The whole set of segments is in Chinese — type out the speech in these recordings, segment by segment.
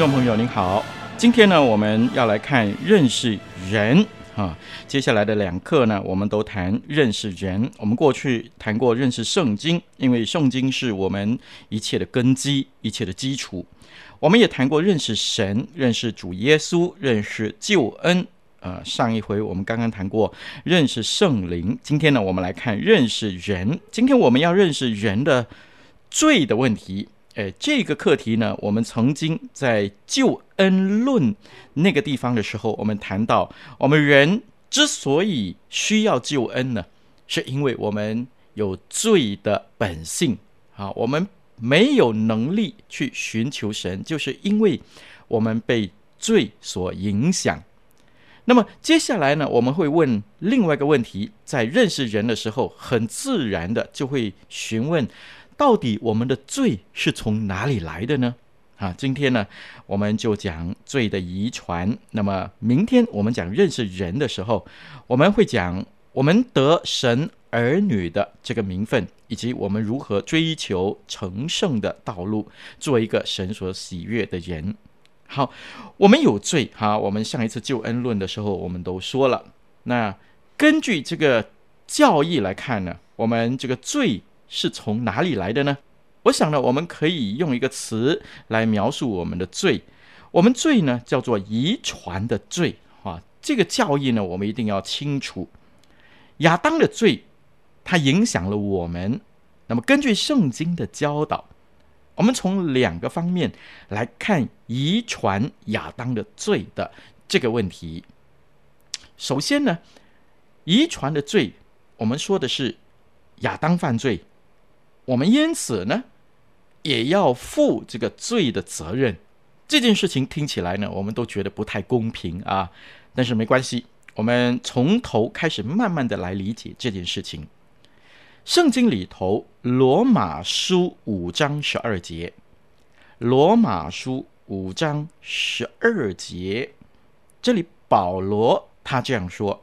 众朋友您好，今天呢，我们要来看认识人啊。接下来的两课呢，我们都谈认识人。我们过去谈过认识圣经，因为圣经是我们一切的根基、一切的基础。我们也谈过认识神、认识主耶稣、认识救恩。呃，上一回我们刚刚谈过认识圣灵。今天呢，我们来看认识人。今天我们要认识人的罪的问题。哎，这个课题呢，我们曾经在救恩论那个地方的时候，我们谈到，我们人之所以需要救恩呢，是因为我们有罪的本性啊，我们没有能力去寻求神，就是因为我们被罪所影响。那么接下来呢，我们会问另外一个问题，在认识人的时候，很自然的就会询问。到底我们的罪是从哪里来的呢？啊，今天呢，我们就讲罪的遗传。那么明天我们讲认识人的时候，我们会讲我们得神儿女的这个名分，以及我们如何追求成圣的道路，做一个神所喜悦的人。好，我们有罪哈。我们上一次救恩论的时候，我们都说了。那根据这个教义来看呢，我们这个罪。是从哪里来的呢？我想呢，我们可以用一个词来描述我们的罪。我们罪呢，叫做遗传的罪啊。这个教义呢，我们一定要清楚。亚当的罪，它影响了我们。那么，根据圣经的教导，我们从两个方面来看遗传亚当的罪的这个问题。首先呢，遗传的罪，我们说的是亚当犯罪。我们因此呢，也要负这个罪的责任。这件事情听起来呢，我们都觉得不太公平啊。但是没关系，我们从头开始，慢慢的来理解这件事情。圣经里头，《罗马书》五章十二节，《罗马书》五章十二节，这里保罗他这样说：“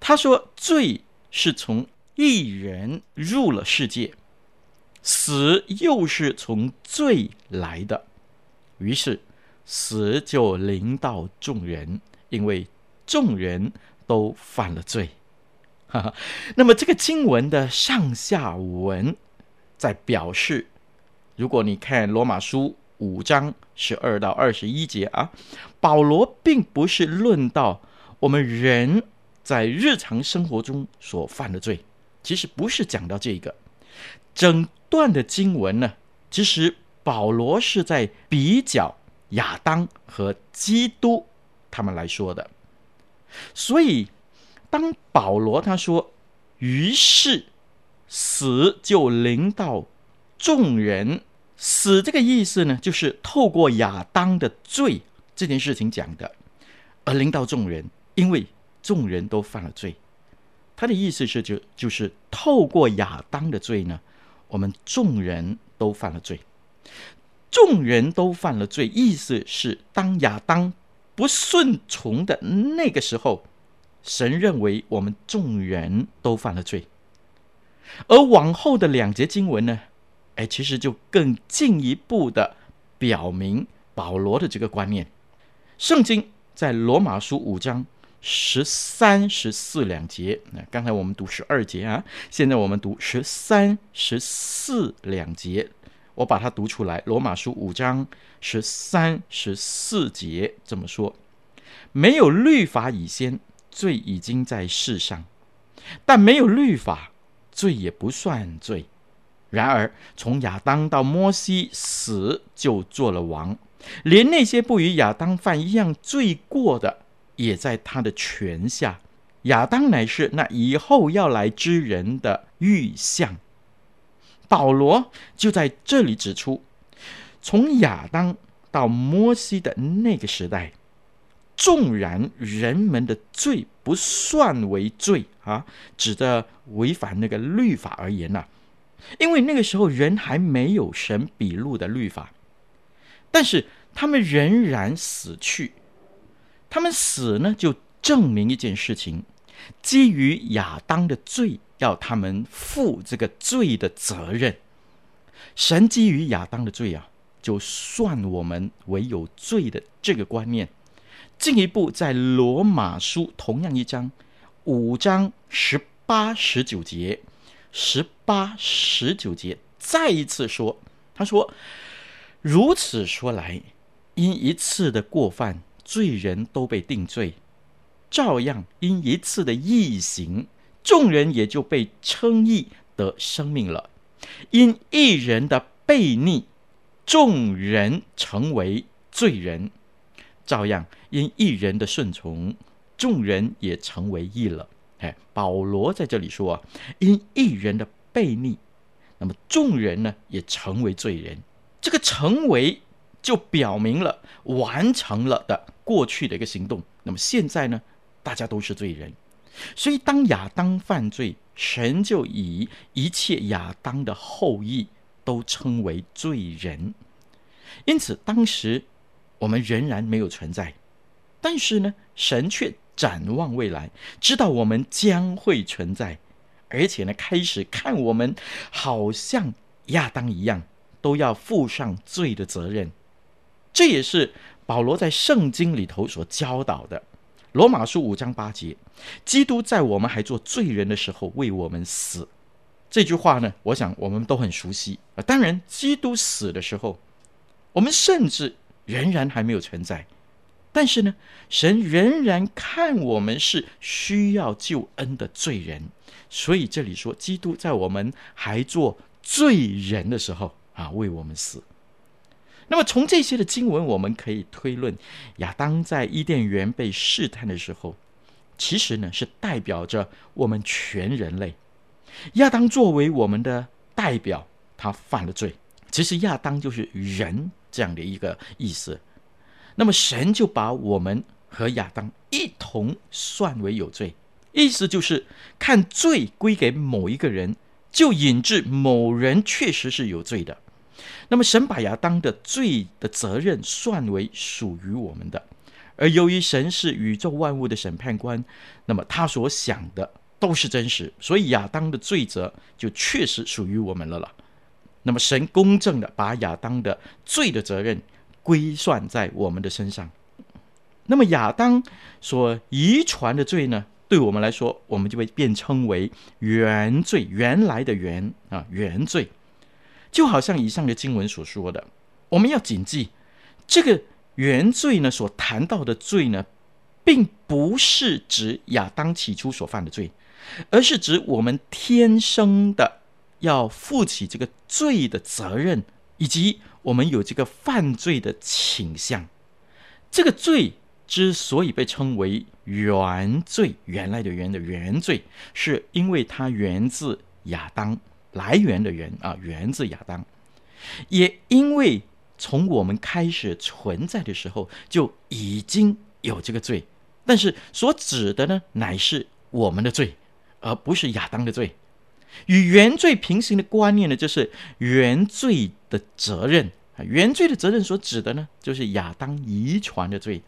他说，罪是从。”一人入了世界，死又是从罪来的，于是死就临到众人，因为众人都犯了罪。哈哈，那么这个经文的上下文在表示，如果你看罗马书五章十二到二十一节啊，保罗并不是论到我们人在日常生活中所犯的罪。其实不是讲到这个，整段的经文呢，其实保罗是在比较亚当和基督他们来说的。所以，当保罗他说“于是死就临到众人”，死这个意思呢，就是透过亚当的罪这件事情讲的，而临到众人，因为众人都犯了罪。他的意思是就，就是透过亚当的罪呢，我们众人都犯了罪。众人都犯了罪，意思是当亚当不顺从的那个时候，神认为我们众人都犯了罪。而往后的两节经文呢，哎，其实就更进一步的表明保罗的这个观念。圣经在罗马书五章。十三、十四两节，那刚才我们读十二节啊，现在我们读十三、十四两节。我把它读出来，《罗马书》五章十三、十四节这么说：没有律法以先，罪已经在世上；但没有律法，罪也不算罪。然而，从亚当到摩西，死就做了王，连那些不与亚当犯一样罪过的，也在他的权下。亚当乃是那以后要来之人的预像。保罗就在这里指出，从亚当到摩西的那个时代，纵然人们的罪不算为罪啊，指的违反那个律法而言呐、因为那个时候人还没有神笔录的律法，但是他们仍然死去。他们死呢，就证明一件事情。基于亚当的罪，要他们负这个罪的责任。神基于亚当的罪啊，就算我们为有罪的这个观念。进一步在罗马书同样一章五章十八十九节，十八十九节再一次说，他说：如此说来，因一次的过犯，罪人都被定罪。照样，因一次的异行，众人也就被称义得生命了；因一人的悖逆，众人成为罪人；照样，因一人的顺从，众人也成为义了。哎，保罗在这里说啊，因一人的悖逆，那么众人呢也成为罪人。这个成为就表明了完成了的过去的一个行动。那么现在呢？大家都是罪人，所以当亚当犯罪，神就以一切亚当的后裔都称为罪人。因此，当时我们仍然没有存在，但是呢，神却展望未来，知道我们将会存在，而且呢，开始看我们好像亚当一样，都要负上罪的责任。这也是保罗在圣经里头所教导的。罗马书五章八节，基督在我们还做罪人的时候为我们死。这句话呢，我想我们都很熟悉啊。当然，基督死的时候，我们甚至仍然还没有存在，但是呢，神仍然看我们是需要救恩的罪人。所以这里说，基督在我们还做罪人的时候啊，为我们死。那么从这些的经文，我们可以推论，亚当在伊甸园被试探的时候，其实呢是代表着我们全人类。亚当作为我们的代表，他犯了罪。其实亚当就是人这样的一个意思。那么神就把我们和亚当一同算为有罪，意思就是看罪归给某一个人，就引致某人确实是有罪的。那么，神把亚当的罪的责任算为属于我们的，而由于神是宇宙万物的审判官，那么他所想的都是真实，所以亚当的罪责就确实属于我们了了。那么，神公正的把亚当的罪的责任归算在我们的身上。那么，亚当所遗传的罪呢，对我们来说，我们就会变称为原罪，原来的原啊，原罪。就好像以上的经文所说的，我们要谨记，这个原罪呢，所谈到的罪呢，并不是指亚当起初所犯的罪，而是指我们天生的要负起这个罪的责任，以及我们有这个犯罪的倾向。这个罪之所以被称为原罪，原来的原的原罪，是因为它源自亚当。来源的源啊，源自亚当，也因为从我们开始存在的时候就已经有这个罪，但是所指的呢，乃是我们的罪，而不是亚当的罪。与原罪平行的观念呢，就是原罪的责任啊，原罪的责任所指的呢，就是亚当遗传的罪，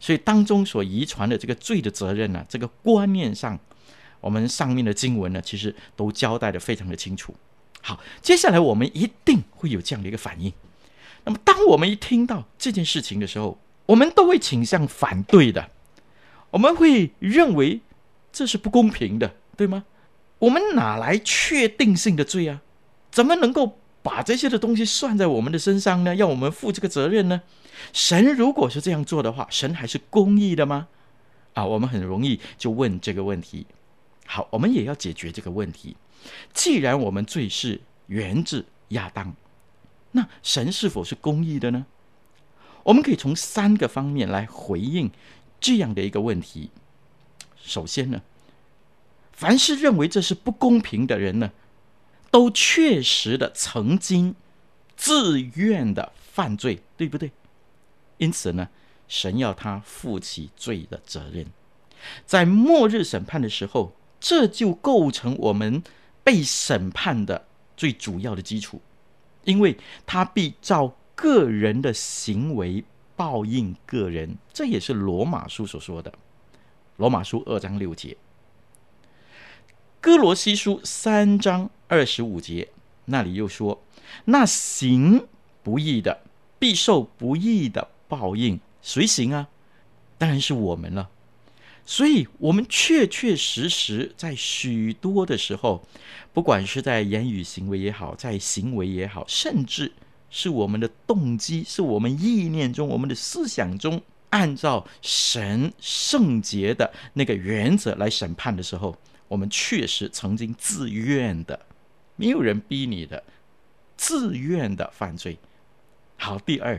所以当中所遗传的这个罪的责任呢，这个观念上。我们上面的经文呢，其实都交代得非常的清楚。好，接下来我们一定会有这样的一个反应。那么，当我们一听到这件事情的时候，我们都会倾向反对的。我们会认为这是不公平的，对吗？我们哪来确定性的罪啊？怎么能够把这些的东西算在我们的身上呢？要我们负这个责任呢？神如果是这样做的话，神还是公义的吗？啊，我们很容易就问这个问题。好，我们也要解决这个问题。既然我们罪是源自亚当，那神是否是公义的呢？我们可以从三个方面来回应这样的一个问题。首先呢，凡是认为这是不公平的人呢，都确实的曾经自愿的犯罪，对不对？因此呢，神要他负起罪的责任，在末日审判的时候。这就构成我们被审判的最主要的基础，因为他必照个人的行为报应个人，这也是罗马书所说的。罗马书二章六节，哥罗西书三章二十五节，那里又说：那行不义的必受不义的报应，谁行啊？当然是我们了。所以，我们确确实实在许多的时候，不管是在言语行为也好，在行为也好，甚至是我们的动机，是我们意念中、我们的思想中，按照神圣洁的那个原则来审判的时候，我们确实曾经自愿的，没有人逼你的，自愿的犯罪。好，第二，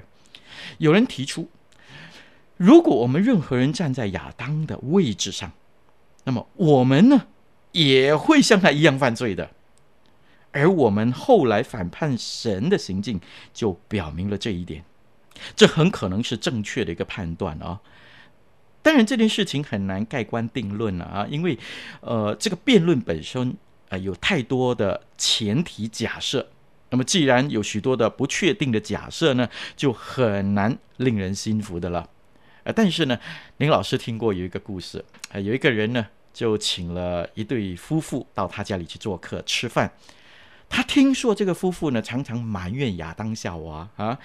有人提出。如果我们任何人站在亚当的位置上，那么我们呢也会像他一样犯罪的。而我们后来反叛神的行径，就表明了这一点。这很可能是正确的一个判断啊、当然，这件事情很难盖棺定论了啊，因为呃，这个辩论本身、呃、有太多的前提假设。那么，既然有许多的不确定的假设呢，就很难令人信服的了。但是呢，林老师听过有一个故事，啊，有一个人呢就请了一对夫妇到他家里去做客吃饭。他听说这个夫妇呢常常埋怨亚当夏娃啊，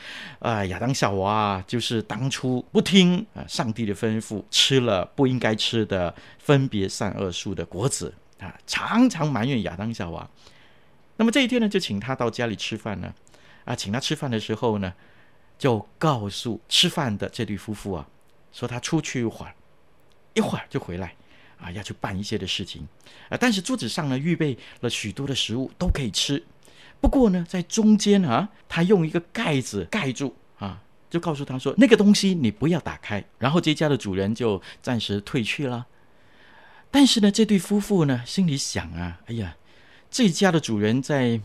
啊，亚当夏娃就是当初不听啊上帝的吩咐，吃了不应该吃的分别善恶树的果子啊，常常埋怨亚当夏娃。那么这一天呢，就请他到家里吃饭呢，啊，请他吃饭的时候呢，就告诉吃饭的这对夫妇啊。说他出去一会儿，一会儿就回来，啊，要去办一些的事情，啊，但是桌子上呢预备了许多的食物都可以吃，不过呢，在中间啊，他用一个盖子盖住，啊，就告诉他说那个东西你不要打开，然后这家的主人就暂时退去了。但是呢，这对夫妇呢心里想啊，哎呀，这家的主人在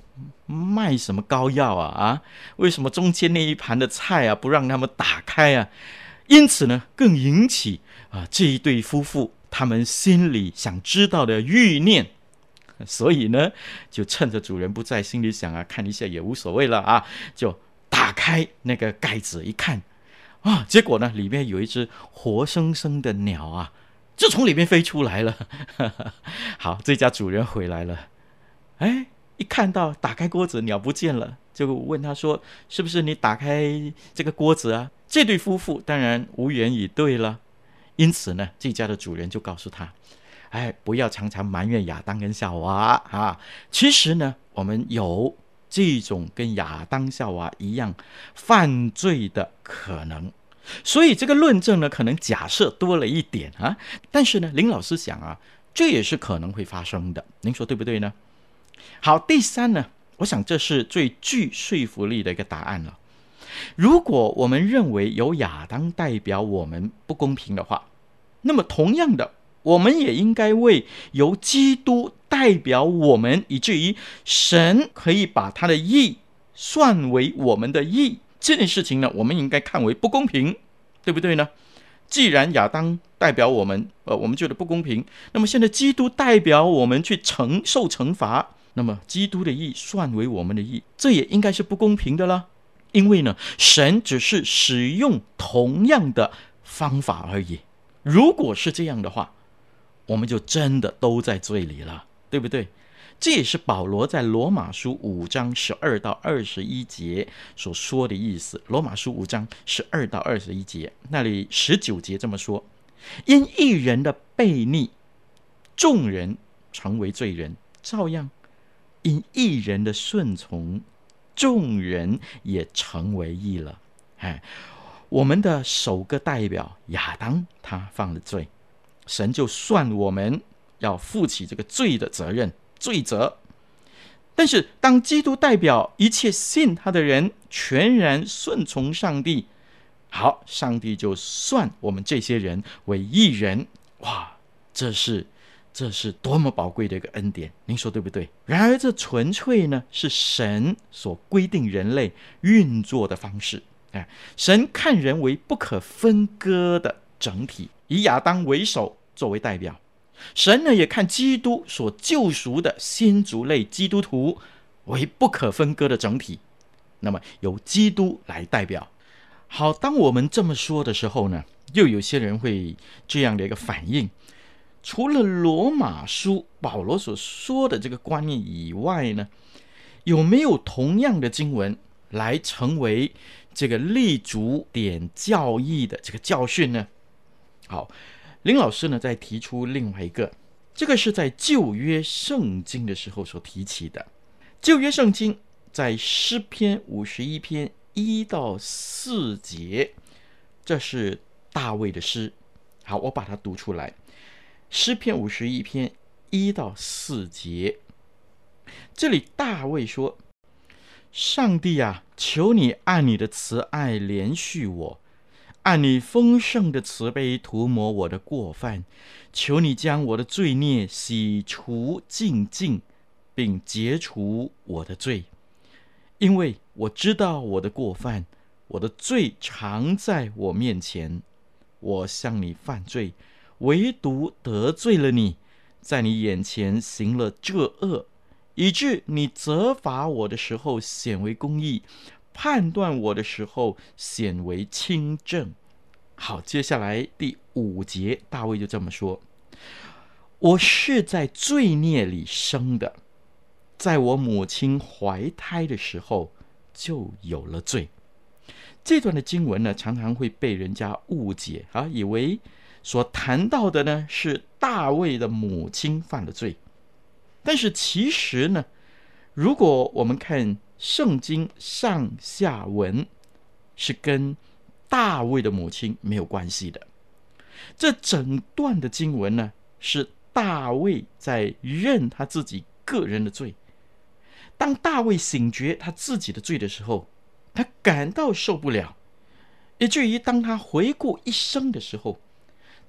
卖什么膏药啊？啊，为什么中间那一盘的菜啊不让他们打开啊？因此呢，更引起啊这一对夫妇他们心里想知道的欲念，所以呢，就趁着主人不在，心里想啊，看一下也无所谓了啊，就打开那个盖子一看，啊，结果呢，里面有一只活生生的鸟啊，就从里面飞出来了。好，这家主人回来了，哎，一看到打开锅子，鸟不见了，就问他说：“是不是你打开这个锅子啊？”这对夫妇当然无言以对了，因此呢，这家的主人就告诉他：“哎，不要常常埋怨亚当跟夏娃啊！其实呢，我们有这种跟亚当、夏娃一样犯罪的可能。所以这个论证呢，可能假设多了一点啊。但是呢，林老师想啊，这也是可能会发生的。您说对不对呢？好，第三呢，我想这是最具说服力的一个答案了。”如果我们认为由亚当代表我们不公平的话，那么同样的，我们也应该为由基督代表我们，以至于神可以把他的义算为我们的义这件事情呢，我们应该看为不公平，对不对呢？既然亚当代表我们，呃，我们觉得不公平，那么现在基督代表我们去承受惩罚，那么基督的义算为我们的义，这也应该是不公平的了。因为呢，神只是使用同样的方法而已。如果是这样的话，我们就真的都在罪里了，对不对？这也是保罗在罗马书五章十二到二十一节所说的意思。罗马书五章十二到二十一节，那里十九节这么说：因一人的悖逆，众人成为罪人；照样，因一人的顺从。众人也成为义了。哎，我们的首个代表亚当他犯了罪，神就算我们要负起这个罪的责任、罪责。但是当基督代表一切信他的人全然顺从上帝，好，上帝就算我们这些人为义人。哇，这是。这是多么宝贵的一个恩典，您说对不对？然而，这纯粹呢是神所规定人类运作的方式。哎，神看人为不可分割的整体，以亚当为首作为代表。神呢也看基督所救赎的先族类基督徒为不可分割的整体。那么由基督来代表。好，当我们这么说的时候呢，又有些人会这样的一个反应。除了罗马书保罗所说的这个观念以外呢，有没有同样的经文来成为这个立足点教义的这个教训呢？好，林老师呢再提出另外一个，这个是在旧约圣经的时候所提起的。旧约圣经在诗篇五十一篇一到四节，这是大卫的诗。好，我把它读出来。诗篇五十一篇一到四节，这里大卫说：“上帝啊，求你按你的慈爱怜恤我，按你丰盛的慈悲涂抹我的过犯，求你将我的罪孽洗除净净，并解除我的罪，因为我知道我的过犯，我的罪常在我面前，我向你犯罪。”唯独得罪了你，在你眼前行了这恶，以致你责罚我的时候显为公义，判断我的时候显为轻正。好，接下来第五节，大卫就这么说：“我是在罪孽里生的，在我母亲怀胎的时候就有了罪。”这段的经文呢，常常会被人家误解啊，以为。所谈到的呢，是大卫的母亲犯了罪，但是其实呢，如果我们看圣经上下文，是跟大卫的母亲没有关系的。这整段的经文呢，是大卫在认他自己个人的罪。当大卫醒觉他自己的罪的时候，他感到受不了，以至于当他回顾一生的时候。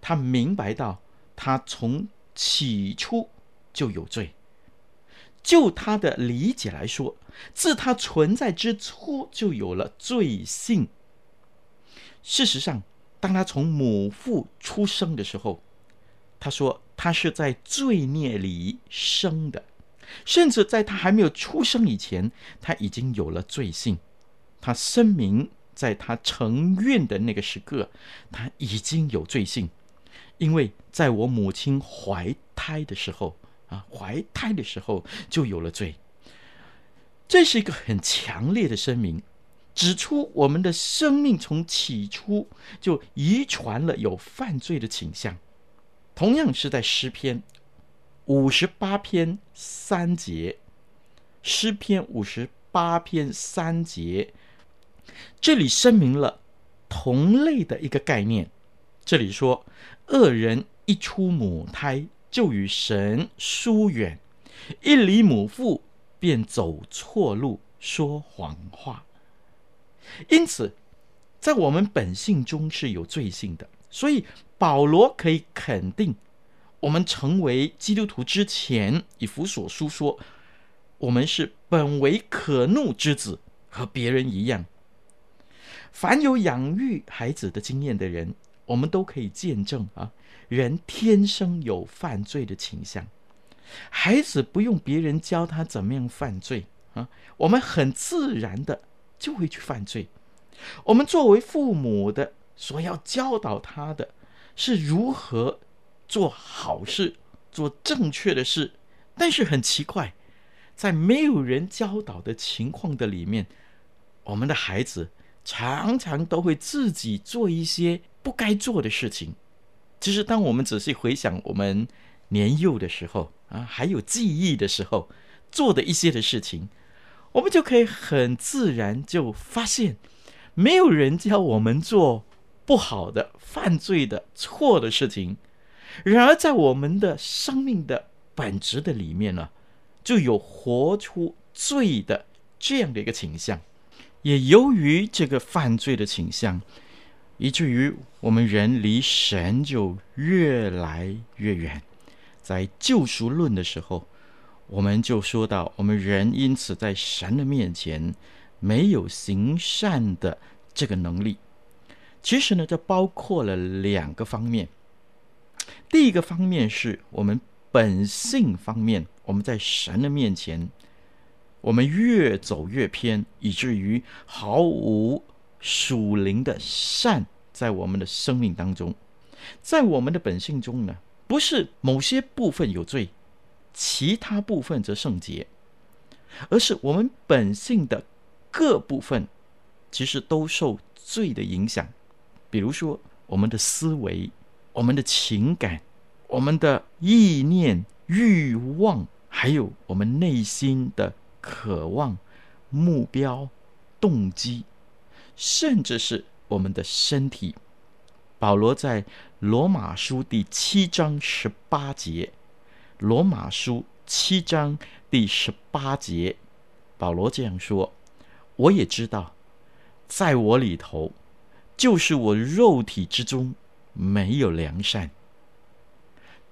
他明白到，他从起初就有罪。就他的理解来说，自他存在之初就有了罪性。事实上，当他从母腹出生的时候，他说他是在罪孽里生的，甚至在他还没有出生以前，他已经有了罪性。他声明，在他承孕的那个时刻，他已经有罪性。因为在我母亲怀胎的时候啊，怀胎的时候就有了罪。这是一个很强烈的声明，指出我们的生命从起初就遗传了有犯罪的倾向。同样是在诗篇五十八篇三节，诗篇五十八篇三节，这里声明了同类的一个概念。这里说。恶人一出母胎就与神疏远，一离母腹便走错路，说谎话。因此，在我们本性中是有罪性的，所以保罗可以肯定，我们成为基督徒之前，以弗所书说，我们是本为可怒之子，和别人一样。凡有养育孩子的经验的人。我们都可以见证啊，人天生有犯罪的倾向，孩子不用别人教他怎么样犯罪啊，我们很自然的就会去犯罪。我们作为父母的，所要教导他的是如何做好事，做正确的事。但是很奇怪，在没有人教导的情况的里面，我们的孩子常常都会自己做一些。不该做的事情，其实当我们仔细回想我们年幼的时候啊，还有记忆的时候，做的一些的事情，我们就可以很自然就发现，没有人教我们做不好的、犯罪的、错的事情。然而，在我们的生命的本质的里面呢，就有活出罪的这样的一个倾向。也由于这个犯罪的倾向，以至于我们人离神就越来越远。在救赎论的时候，我们就说到，我们人因此在神的面前没有行善的这个能力。其实呢，这包括了两个方面。第一个方面是我们本性方面，我们在神的面前。我们越走越偏，以至于毫无属灵的善在我们的生命当中。在我们的本性中呢，不是某些部分有罪，其他部分则圣洁，而是我们本性的各部分其实都受罪的影响。比如说，我们的思维、我们的情感、我们的意念、欲望，还有我们内心的。渴望、目标、动机，甚至是我们的身体。保罗在罗马书第七章十八节，罗马书七章第十八节，保罗这样说：“我也知道，在我里头，就是我肉体之中没有良善。”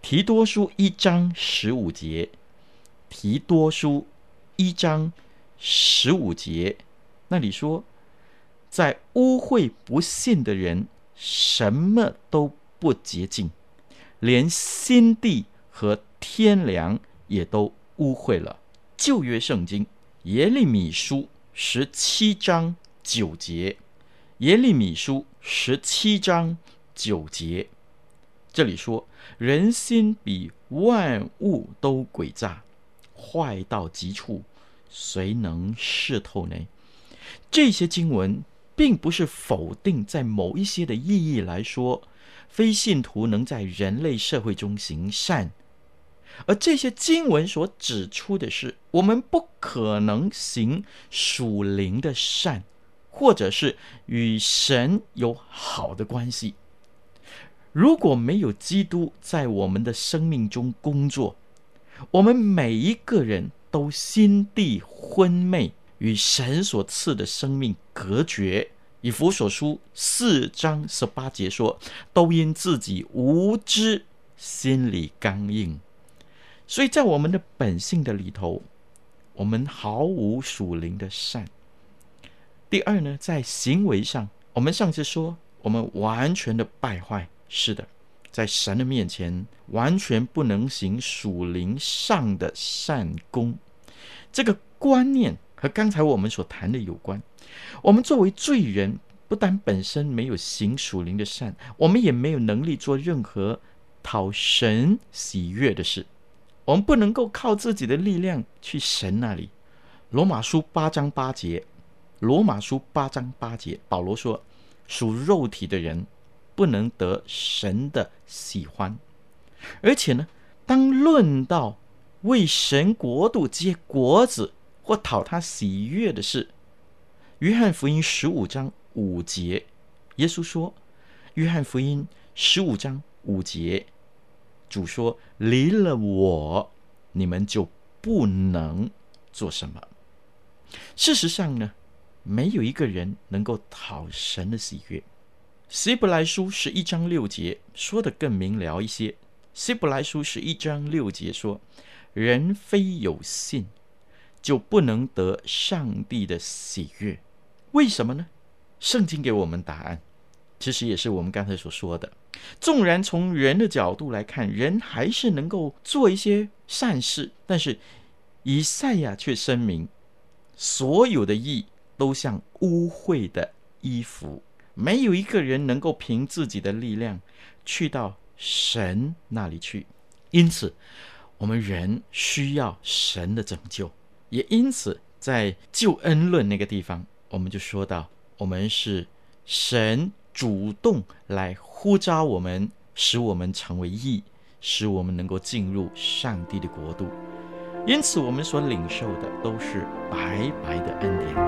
提多书一章十五节，提多书。一章十五节，那里说，在污秽不信的人，什么都不洁净，连心地和天良也都污秽了。旧约圣经耶利米书十七章九节，耶利米书十七章九节，这里说，人心比万物都诡诈。坏到极处，谁能试透呢？这些经文并不是否定，在某一些的意义来说，非信徒能在人类社会中行善，而这些经文所指出的是，我们不可能行属灵的善，或者是与神有好的关系。如果没有基督在我们的生命中工作，我们每一个人都心地昏昧，与神所赐的生命隔绝。以弗所书四章十八节说：“都因自己无知，心里刚硬。”所以在我们的本性的里头，我们毫无属灵的善。第二呢，在行为上，我们上次说我们完全的败坏，是的。在神的面前，完全不能行属灵上的善功。这个观念和刚才我们所谈的有关。我们作为罪人，不但本身没有行属灵的善，我们也没有能力做任何讨神喜悦的事。我们不能够靠自己的力量去神那里。罗马书八章八节，罗马书八章八节，保罗说：属肉体的人。不能得神的喜欢，而且呢，当论到为神国度结果子或讨他喜悦的事，约翰福音十五章五节，耶稣说：“约翰福音十五章五节，主说，离了我，你们就不能做什么。”事实上呢，没有一个人能够讨神的喜悦。希伯来书十一章六节说得更明了一些。希伯来书十一章六节说：“人非有信，就不能得上帝的喜悦。为什么呢？”圣经给我们答案，其实也是我们刚才所说的。纵然从人的角度来看，人还是能够做一些善事，但是以赛亚却声明，所有的义都像污秽的衣服。没有一个人能够凭自己的力量去到神那里去，因此我们人需要神的拯救。也因此，在救恩论那个地方，我们就说到，我们是神主动来呼召我们，使我们成为义，使我们能够进入上帝的国度。因此我们所领受的都是白白的恩典。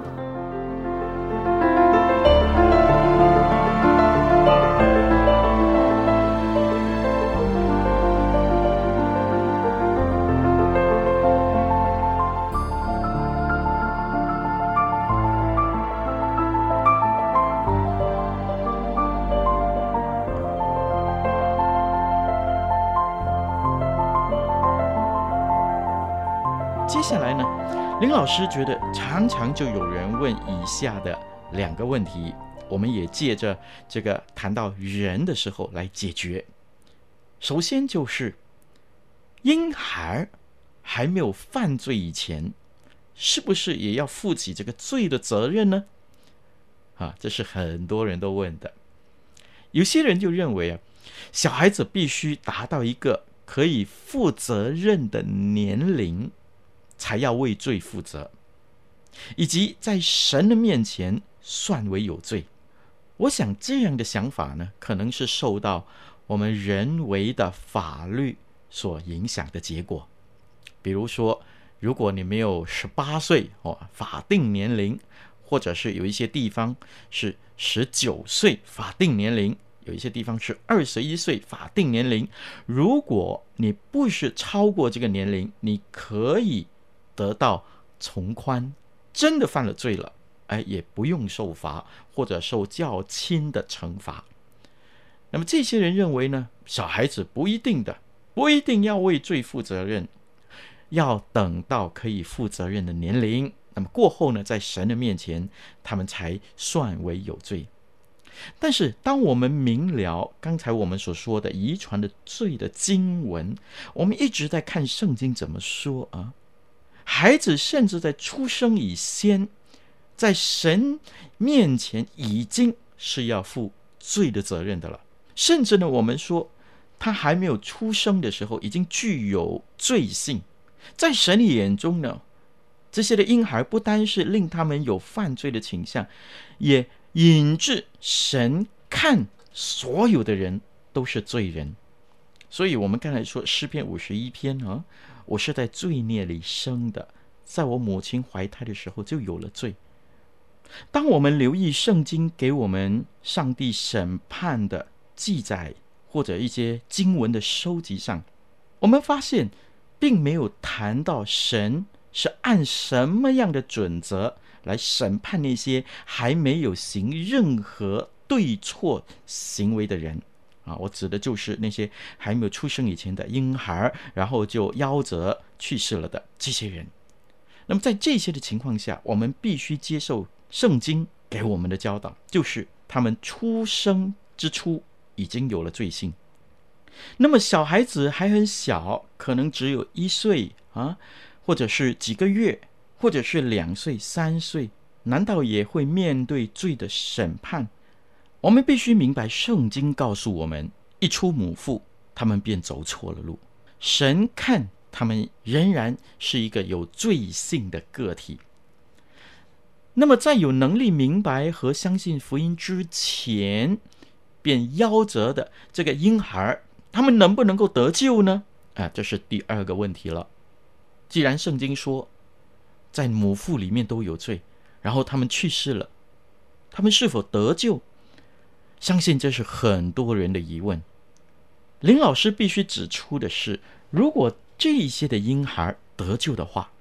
老师觉得常常就有人问以下的两个问题，我们也借着这个谈到人的时候来解决。首先就是婴孩还没有犯罪以前，是不是也要负起这个罪的责任呢？啊，这是很多人都问的。有些人就认为啊，小孩子必须达到一个可以负责任的年龄。才要为罪负责，以及在神的面前算为有罪。我想这样的想法呢，可能是受到我们人为的法律所影响的结果。比如说，如果你没有十八岁哦，法定年龄，或者是有一些地方是十九岁法定年龄，有一些地方是二十一岁法定年龄。如果你不是超过这个年龄，你可以。得到从宽，真的犯了罪了，哎，也不用受罚或者受较轻的惩罚。那么这些人认为呢，小孩子不一定的，不一定要为罪负责任，要等到可以负责任的年龄，那么过后呢，在神的面前，他们才算为有罪。但是当我们明了刚才我们所说的遗传的罪的经文，我们一直在看圣经怎么说啊？孩子甚至在出生以前，在神面前已经是要负罪的责任的了。甚至呢，我们说他还没有出生的时候，已经具有罪性。在神的眼中呢，这些的婴孩不单是令他们有犯罪的倾向，也引致神看所有的人都是罪人。所以，我们刚才说诗篇五十一篇啊。我是在罪孽里生的，在我母亲怀胎的时候就有了罪。当我们留意圣经给我们上帝审判的记载，或者一些经文的收集上，我们发现并没有谈到神是按什么样的准则来审判那些还没有行任何对错行为的人。啊，我指的就是那些还没有出生以前的婴孩，然后就夭折去世了的这些人。那么在这些的情况下，我们必须接受圣经给我们的教导，就是他们出生之初已经有了罪性。那么小孩子还很小，可能只有一岁啊，或者是几个月，或者是两岁、三岁，难道也会面对罪的审判？我们必须明白，圣经告诉我们，一出母腹，他们便走错了路。神看他们仍然是一个有罪性的个体。那么，在有能力明白和相信福音之前，便夭折的这个婴孩，他们能不能够得救呢？啊，这是第二个问题了。既然圣经说，在母腹里面都有罪，然后他们去世了，他们是否得救？相信这是很多人的疑问。林老师必须指出的是，如果这些的婴孩得救的话，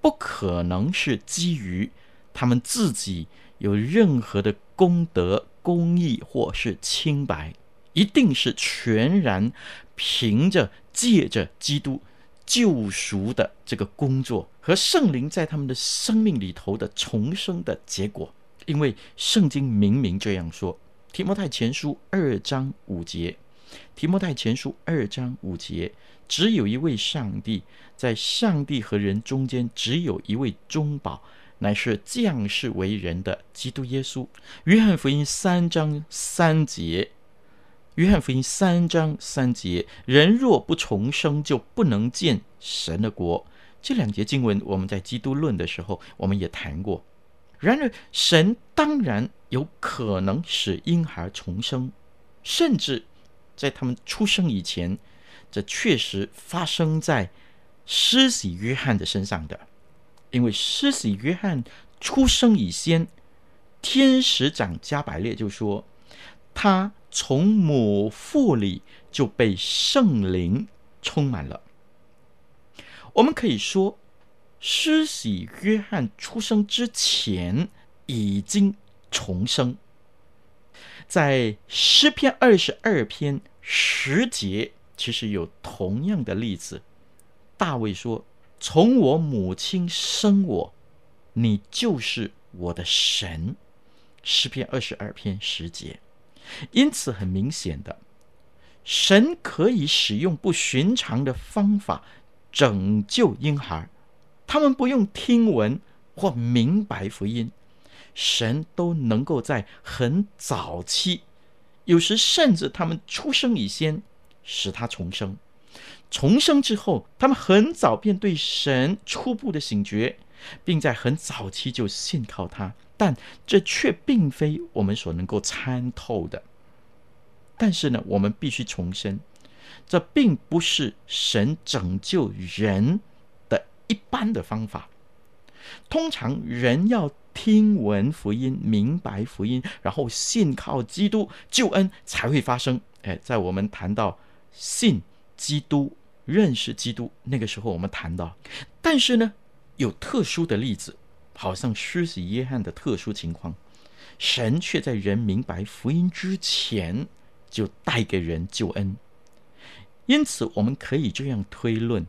不可能是基于他们自己有任何的功德、公义或是清白，一定是全然凭着借着基督救赎的这个工作和圣灵在他们的生命里头的重生的结果。因为圣经明明这样说，《提摩太前书》二章五节，《提摩太前书》二章五节，只有一位上帝，在上帝和人中间，只有一位中保，乃是降世为人的基督耶稣。《约翰福音》三章三节。约翰福音三章三节：人若不重生，就不能见神的国。这两节经文，我们在基督论的时候，我们也谈过。然而，神当然有可能使婴孩重生，甚至在他们出生以前，这确实发生在施洗约翰的身上的。因为施洗约翰出生以先，天使长加百列就说他。从母腹里就被圣灵充满了。我们可以说，施洗约翰出生之前已经重生。在诗篇二十二篇十节，其实有同样的例子。大卫说：“从我母亲生我，你就是我的神。”诗篇二十二篇十节。因此，很明显的，神可以使用不寻常的方法拯救婴孩，他们不用听闻或明白福音，神都能够在很早期，有时甚至他们出生以先，使他重生。重生之后，他们很早便对神初步的醒觉，并在很早期就信靠他。但这却并非我们所能够参透的。但是呢，我们必须重申，这并不是神拯救人一般的方法。通常人要听闻福音、明白福音，然后信靠基督，救恩才会发生。哎，在我们谈到信基督、认识基督那个时候，我们谈到，但是呢，有特殊的例子。好像施洗约翰的特殊情况，神却在人明白福音之前就带给人救恩。因此，我们可以这样推论：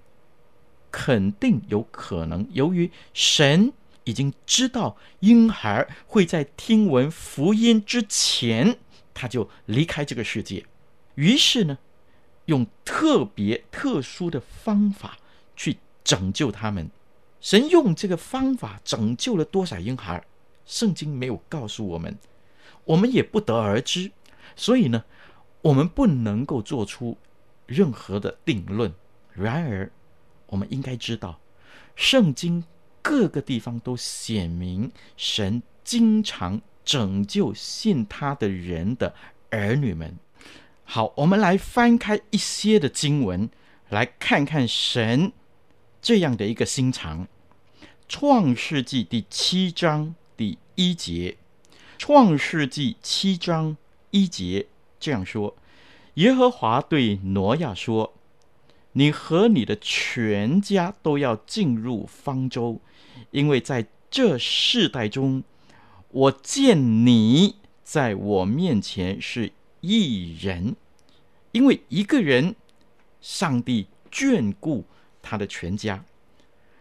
肯定有可能，由于神已经知道婴孩会在听闻福音之前，他就离开这个世界，于是呢，用特别特殊的方法去拯救他们。神用这个方法拯救了多少婴孩？圣经没有告诉我们，我们也不得而知。所以呢，我们不能够做出任何的定论。然而，我们应该知道，圣经各个地方都显明，神经常拯救信他的人的儿女们。好，我们来翻开一些的经文，来看看神。这样的一个心肠，《创世纪》第七章第一节，《创世纪》七章一节这样说：“耶和华对挪亚说，你和你的全家都要进入方舟，因为在这世代中，我见你在我面前是一人，因为一个人，上帝眷顾。”他的全家。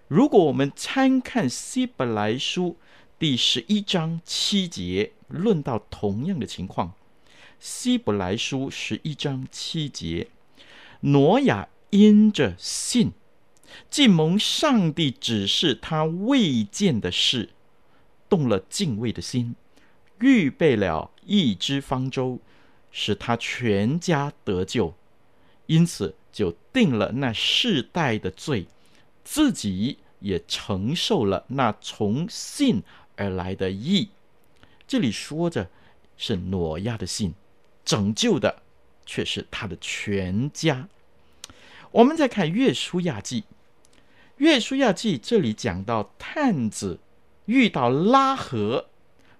如果我们参看希伯来书第十一章七节，论到同样的情况。希伯来书十一章七节，挪亚因着信，既蒙上帝指示他未见的事，动了敬畏的心，预备了一只方舟，使他全家得救。因此。就定了那世代的罪，自己也承受了那从信而来的义。这里说着是挪亚的信，拯救的却是他的全家。我们再看约书亚记，约书亚记这里讲到探子遇到拉合，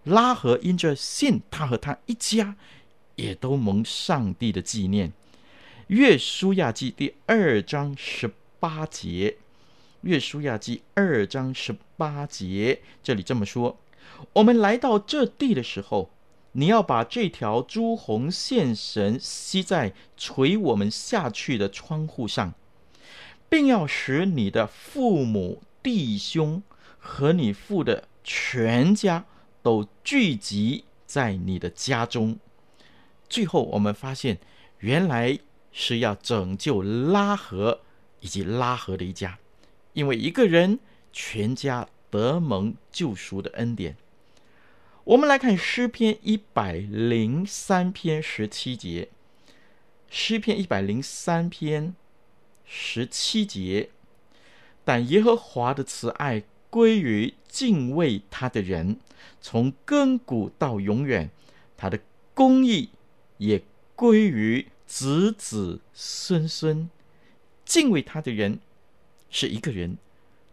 拉合因着信，他和他一家也都蒙上帝的纪念。约书亚记第二章十八节，约书亚记二章十八节，这里这么说：我们来到这地的时候，你要把这条朱红线绳系在垂我们下去的窗户上，并要使你的父母、弟兄和你父的全家都聚集在你的家中。最后，我们发现，原来是要拯救拉合以及拉合的一家，因为一个人全家得蒙救赎的恩典。我们来看诗篇一百零三篇十七节，诗篇一百零三篇十七节，但耶和华的慈爱归于敬畏他的人，从亘古到永远，他的公义。也归于子子孙孙，敬畏他的人是一个人，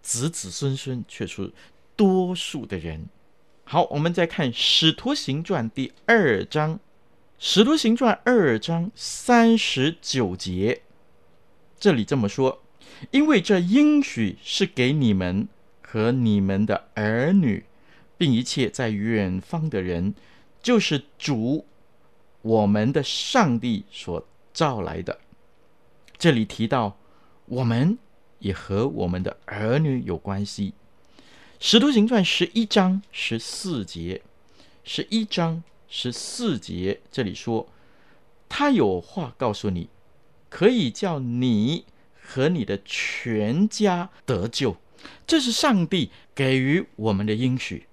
子子孙孙却是多数的人。好，我们再看《使徒行传》第二章，《使徒行传》二章三十九节，这里这么说：因为这应许是给你们和你们的儿女，并一切在远方的人，就是主。我们的上帝所召来的，这里提到，我们也和我们的儿女有关系。《使徒行传》十一章十四节，十一章十四节，这里说，他有话告诉你，可以叫你和你的全家得救。这是上帝给予我们的应许。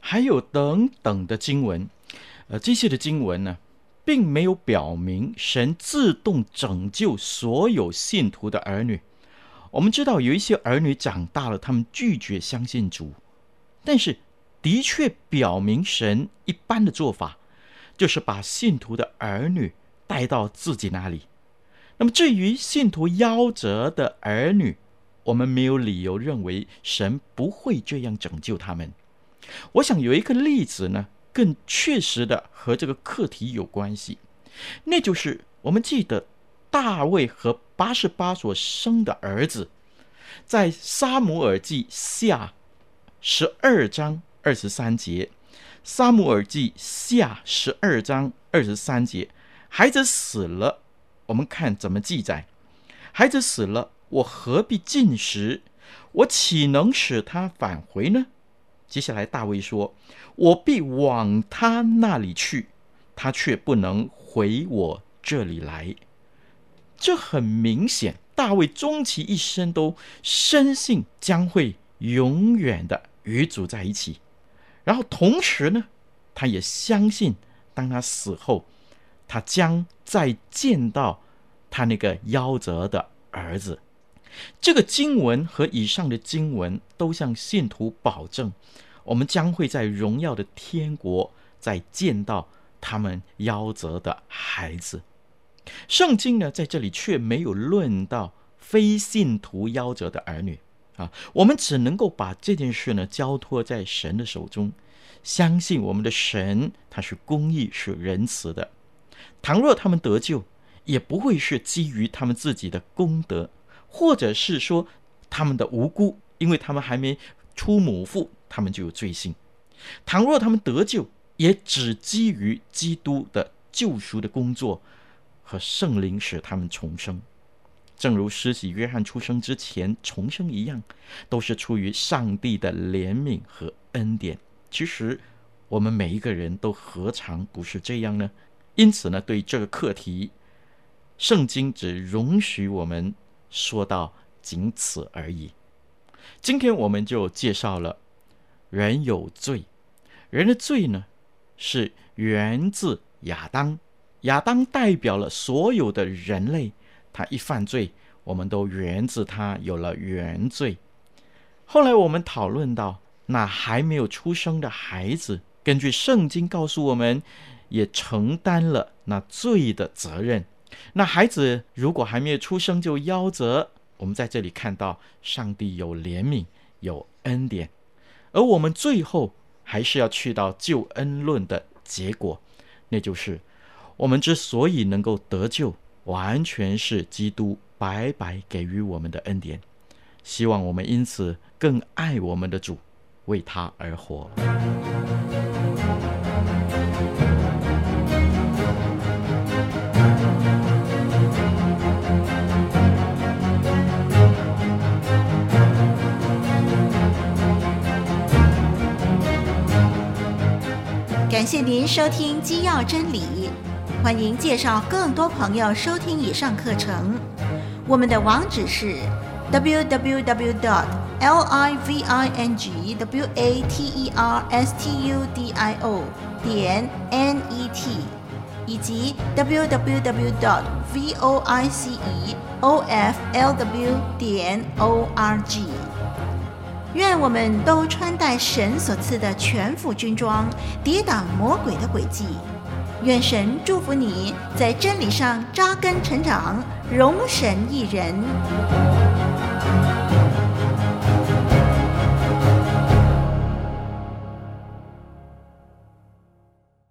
还有等等的经文，呃，这些的经文呢，并没有表明神自动拯救所有信徒的儿女。我们知道有一些儿女长大了，他们拒绝相信主，但是的确表明神一般的做法，就是把信徒的儿女带到自己那里。那么至于信徒夭折的儿女，我们没有理由认为神不会这样拯救他们。我想有一个例子呢。更确实的和这个课题有关系，那就是我们记得大卫和八十八所生的儿子，在撒母耳记下十二章二十三节，撒母耳记下十二章二十三节，孩子死了，我们看怎么记载，孩子死了，我何必进食？我岂能使他返回呢？接下来，大卫说：“我必往他那里去，他却不能回我这里来。”这很明显，大卫终其一生都深信将会永远的与主在一起。然后，同时呢，他也相信，当他死后，他将再见到他那个夭折的儿子。这个经文和以上的经文都向信徒保证，我们将会在荣耀的天国再见到他们夭折的孩子。圣经呢，在这里却没有论到非信徒夭折的儿女啊，我们只能够把这件事呢交托在神的手中，相信我们的神他是公义、是仁慈的。倘若他们得救，也不会是基于他们自己的功德。或者是说他们的无辜，因为他们还没出母腹，他们就有罪性。倘若他们得救，也只基于基督的救赎的工作和圣灵使他们重生，正如施洗约翰出生之前重生一样，都是出于上帝的怜悯和恩典。其实我们每一个人都何尝不是这样呢？因此呢，对这个课题，圣经只容许我们。说到仅此而已。今天我们就介绍了人有罪，人的罪呢是源自亚当，亚当代表了所有的人类，他一犯罪，我们都源自他有了原罪。后来我们讨论到，那还没有出生的孩子，根据圣经告诉我们，也承担了那罪的责任。那孩子如果还没有出生就夭折，我们在这里看到上帝有怜悯、有恩典，而我们最后还是要去到救恩论的结果，那就是我们之所以能够得救，完全是基督白白给予我们的恩典。希望我们因此更爱我们的主，为他而活。感谢您收听基要真理，欢迎介绍更多朋友收听以上课程。我们的网址是 www.dot.livingwaterstudio 点 net，以及 www.dot.voiceoflw 点 org。愿我们都穿戴神所赐的全副军装，抵挡魔鬼的诡计。愿神祝福你在真理上扎根成长，荣神益人。